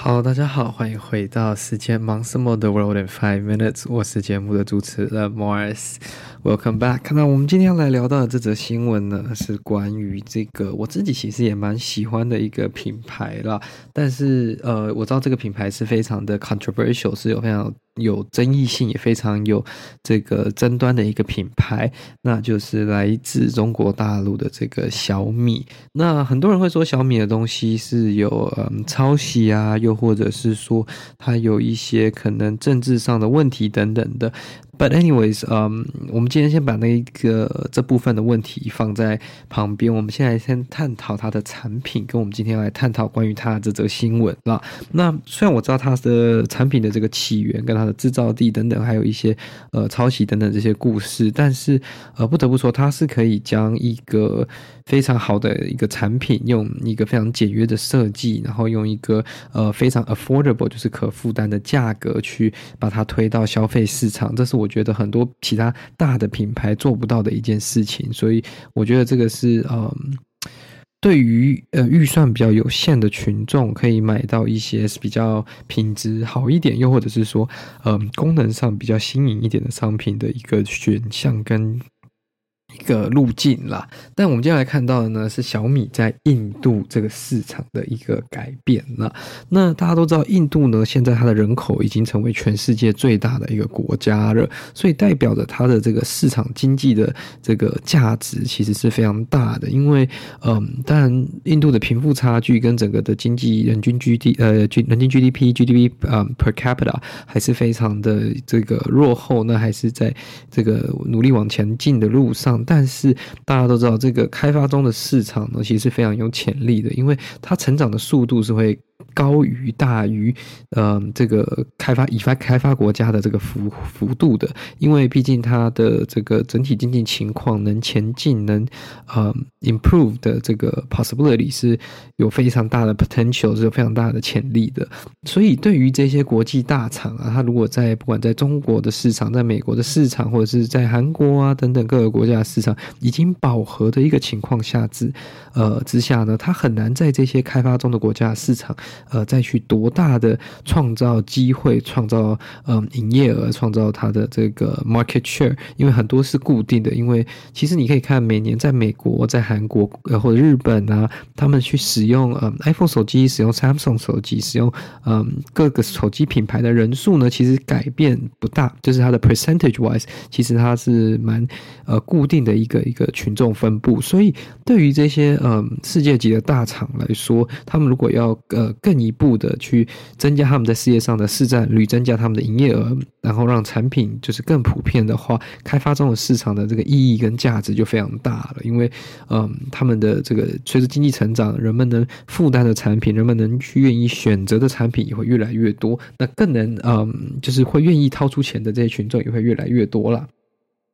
好，大家好，欢迎回到时间忙什么的 World in Five Minutes，我是节目的主持人 Welcome back。那我们今天要来聊到的这则新闻呢，是关于这个我自己其实也蛮喜欢的一个品牌啦，但是呃，我知道这个品牌是非常的 controversial，是有非常有争议性，也非常有这个争端的一个品牌，那就是来自中国大陆的这个小米。那很多人会说小米的东西是有嗯抄袭啊，又或者是说它有一些可能政治上的问题等等的。But anyways，嗯，我们今今天先把那个这部分的问题放在旁边，我们现在先探讨它的产品，跟我们今天来探讨关于它的这则新闻啦。那虽然我知道它的产品的这个起源跟它的制造地等等，还有一些呃抄袭等等这些故事，但是呃不得不说，它是可以将一个非常好的一个产品，用一个非常简约的设计，然后用一个呃非常 affordable，就是可负担的价格去把它推到消费市场，这是我觉得很多其他大的品牌做不到的一件事情，所以我觉得这个是嗯，对于呃预算比较有限的群众可以买到一些比较品质好一点，又或者是说嗯功能上比较新颖一点的商品的一个选项跟。一个路径啦，但我们接下来看到的呢，是小米在印度这个市场的一个改变了。那大家都知道，印度呢，现在它的人口已经成为全世界最大的一个国家了，所以代表着它的这个市场经济的这个价值其实是非常大的。因为，嗯，当然，印度的贫富差距跟整个的经济人均 GD 呃，人均 GDP GDP 啊 per capita 还是非常的这个落后，那还是在这个努力往前进的路上。但是大家都知道，这个开发中的市场呢，其实是非常有潜力的，因为它成长的速度是会。高于大于，呃，这个开发已发开发国家的这个幅幅度的，因为毕竟它的这个整体经济情况能前进，能呃 improve 的这个 possibility 是有非常大的 potential，是有非常大的潜力的。所以对于这些国际大厂啊，它如果在不管在中国的市场、在美国的市场，或者是在韩国啊等等各个国家的市场已经饱和的一个情况下之呃之下呢，它很难在这些开发中的国家市场。呃，再去多大的创造机会，创造嗯营业额，创造它的这个 market share，因为很多是固定的。因为其实你可以看，每年在美国、在韩国呃或者日本啊，他们去使用嗯 iPhone 手机、使用 Samsung 手机、使用嗯各个手机品牌的人数呢，其实改变不大，就是它的 percentage wise，其实它是蛮呃固定的一个一个群众分布。所以对于这些嗯世界级的大厂来说，他们如果要呃更一步的去增加他们在世界上的市占率，增加他们的营业额，然后让产品就是更普遍的话，开发中的市场的这个意义跟价值就非常大了。因为，嗯，他们的这个随着经济成长，人们能负担的产品，人们能去愿意选择的产品也会越来越多，那更能，嗯，就是会愿意掏出钱的这些群众也会越来越多了。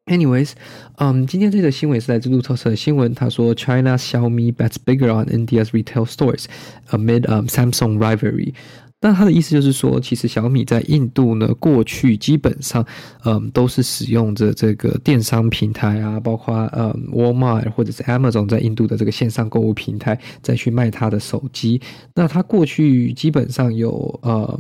Anyways，嗯、今天这个新闻是来自路透社的新闻。他说，China Xiaomi bets bigger on India's retail stores amid um Samsung rivalry。但他的意思就是说，其实小米在印度呢，过去基本上，嗯，都是使用着这个电商平台啊，包括嗯，Walmart 或者是 Amazon 在印度的这个线上购物平台，再去卖他的手机。那他过去基本上有嗯。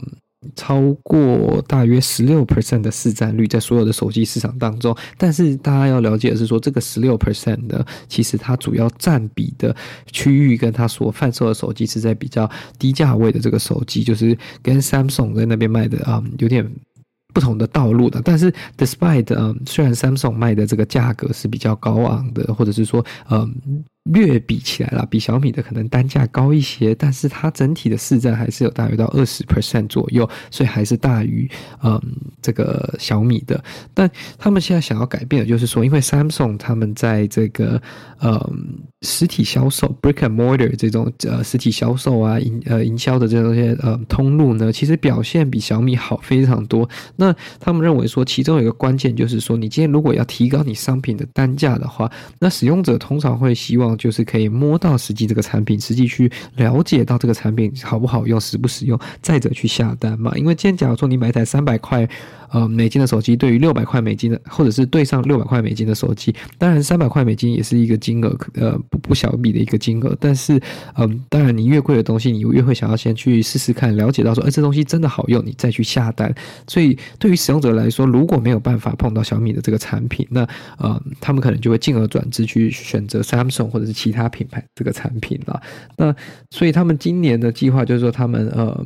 超过大约十六 percent 的市占率在所有的手机市场当中，但是大家要了解的是说，这个十六 percent 的，其实它主要占比的区域跟它所贩售的手机是在比较低价位的这个手机，就是跟 Samsung 在那边卖的啊、有点不同的道路的。但是 despite 嗯，虽然 Samsung 卖的这个价格是比较高昂的，或者是说嗯。略比起来啦，比小米的可能单价高一些，但是它整体的市占还是有大约到二十 percent 左右，所以还是大于嗯这个小米的。但他们现在想要改变的就是说，因为 Samsung 他们在这个嗯实体销售 brick and mortar 这种呃实体销售啊营呃营销的这种些呃通路呢，其实表现比小米好非常多。那他们认为说，其中有一个关键就是说，你今天如果要提高你商品的单价的话，那使用者通常会希望。就是可以摸到实际这个产品，实际去了解到这个产品好不好用、实不实用，再者去下单嘛。因为今天假如说你买一台三百块呃美金的手机，对于六百块美金的，或者是对上六百块美金的手机，当然三百块美金也是一个金额，呃，不不小笔的一个金额。但是，嗯，当然你越贵的东西，你越会想要先去试试看，了解到说，哎，这东西真的好用，你再去下单。所以，对于使用者来说，如果没有办法碰到小米的这个产品，那呃，他们可能就会进而转职去选择 Samsung 或者是其他品牌这个产品了。那所以他们今年的计划就是说，他们呃。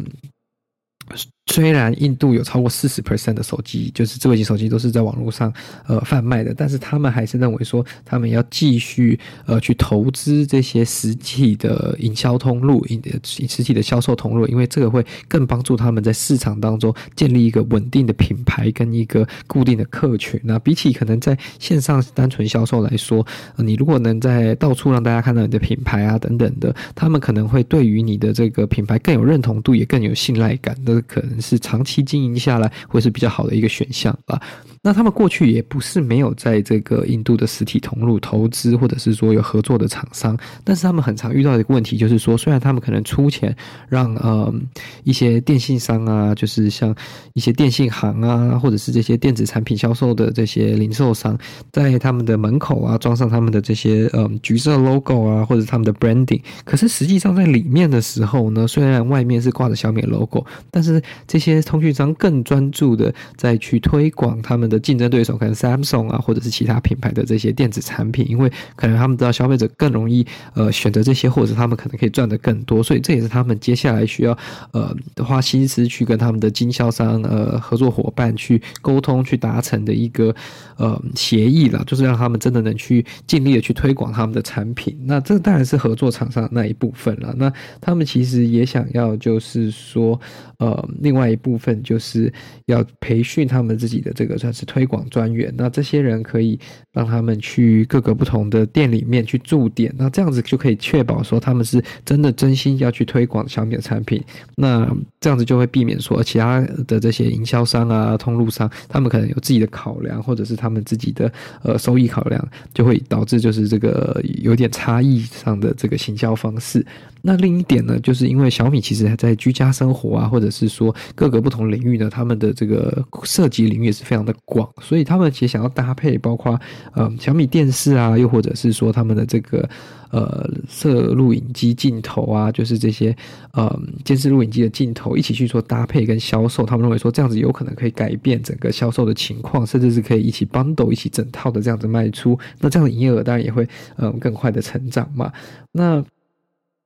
虽然印度有超过四十 percent 的手机，就是智慧型手机都是在网络上呃贩卖的，但是他们还是认为说，他们要继续呃去投资这些实体的营销通路，实体的销售通路，因为这个会更帮助他们在市场当中建立一个稳定的品牌跟一个固定的客群。那比起可能在线上单纯销售来说，你如果能在到处让大家看到你的品牌啊等等的，他们可能会对于你的这个品牌更有认同度，也更有信赖感的可能。是长期经营下来会是比较好的一个选项吧。那他们过去也不是没有在这个印度的实体通路投资，或者是说有合作的厂商，但是他们很常遇到的一个问题就是说，虽然他们可能出钱让呃一些电信商啊，就是像一些电信行啊，或者是这些电子产品销售的这些零售商，在他们的门口啊装上他们的这些呃橘色 logo 啊，或者是他们的 branding，可是实际上在里面的时候呢，虽然外面是挂着小米 logo，但是这些通讯商更专注的在去推广他们的竞争对手，可能 Samsung 啊，或者是其他品牌的这些电子产品，因为可能他们知道消费者更容易呃选择这些，或者他们可能可以赚得更多，所以这也是他们接下来需要呃花心思去跟他们的经销商呃合作伙伴去沟通去达成的一个呃协议了，就是让他们真的能去尽力的去推广他们的产品。那这当然是合作厂商的那一部分了。那他们其实也想要就是说呃另外另外一部分就是要培训他们自己的这个算是推广专员，那这些人可以让他们去各个不同的店里面去驻点，那这样子就可以确保说他们是真的真心要去推广小米的产品。那这样子就会避免说其他的这些营销商啊、通路商，他们可能有自己的考量，或者是他们自己的呃收益考量，就会导致就是这个有点差异上的这个行销方式。那另一点呢，就是因为小米其实还在居家生活啊，或者是说各个不同领域呢，他们的这个涉及领域也是非常的广，所以他们其实想要搭配，包括呃小米电视啊，又或者是说他们的这个呃摄录影机镜头啊，就是这些呃监视录影机的镜头一起去做搭配跟销售，他们认为说这样子有可能可以改变整个销售的情况，甚至是可以一起 bundle 一起整套的这样子卖出，那这样的营业额当然也会嗯、更快的成长嘛，那。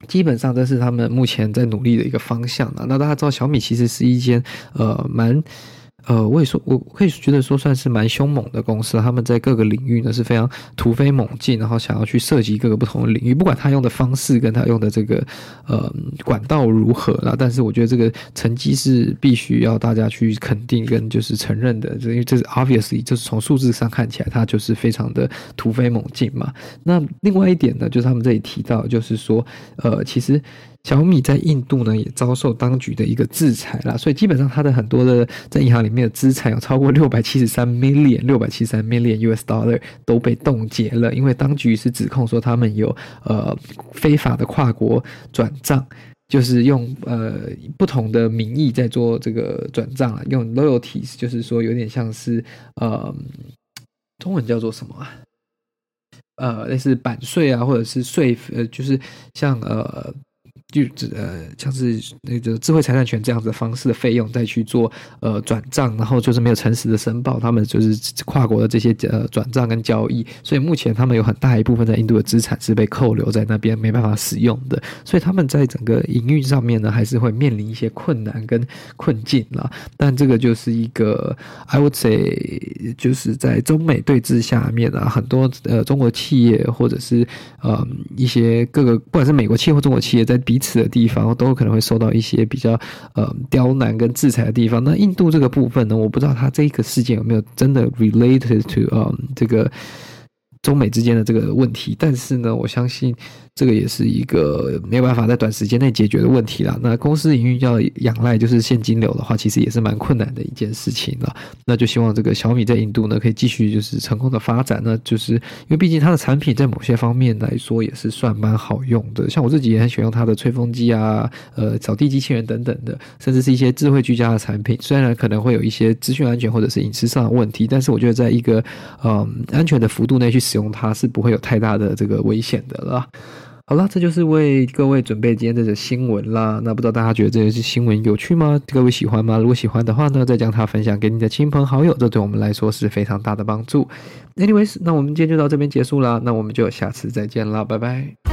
基本上这是他们目前在努力的一个方向。那大家知道，小米其实是一间呃蛮。呃，我也说，我可以觉得说算是蛮凶猛的公司。他们在各个领域呢是非常突飞猛进，然后想要去涉及各个不同的领域。不管他用的方式跟他用的这个呃管道如何啦，但是我觉得这个成绩是必须要大家去肯定跟就是承认的，因为这是 obviously 就是从数字上看起来，它就是非常的突飞猛进嘛。那另外一点呢，就是他们这里提到，就是说呃，其实。小米在印度呢也遭受当局的一个制裁啦，所以基本上它的很多的在银行里面的资产有超过六百七十三 million 六百七十三 million US dollar 都被冻结了，因为当局是指控说他们有呃非法的跨国转账，就是用呃不同的名义在做这个转账啊，用 loyalties 就是说有点像是呃中文叫做什么啊？呃类似版税啊，或者是税呃就是像呃。就呃，像是那个智慧财产权这样子的方式的费用，再去做呃转账，然后就是没有诚实的申报，他们就是跨国的这些呃转账跟交易，所以目前他们有很大一部分在印度的资产是被扣留在那边，没办法使用的，所以他们在整个营运上面呢，还是会面临一些困难跟困境啦。但这个就是一个 I would say，就是在中美对峙下面啊，很多呃中国企业或者是呃一些各个不管是美国企业或中国企业在比。此的地方都可能会受到一些比较呃刁难跟制裁的地方。那印度这个部分呢，我不知道它这个事件有没有真的 related to 呃这个中美之间的这个问题，但是呢，我相信。这个也是一个没有办法在短时间内解决的问题啦。那公司营运要仰赖就是现金流的话，其实也是蛮困难的一件事情了。那就希望这个小米在印度呢，可以继续就是成功的发展。那就是因为毕竟它的产品在某些方面来说也是算蛮好用的。像我自己也很喜欢用它的吹风机啊、呃扫地机器人等等的，甚至是一些智慧居家的产品。虽然可能会有一些资讯安全或者是隐私上的问题，但是我觉得在一个嗯安全的幅度内去使用它是不会有太大的这个危险的了。好了，这就是为各位准备今天这则新闻啦。那不知道大家觉得这些新闻有趣吗？各位喜欢吗？如果喜欢的话呢，再将它分享给你的亲朋好友，这对我们来说是非常大的帮助。Anyways，那我们今天就到这边结束啦。那我们就下次再见啦，拜拜。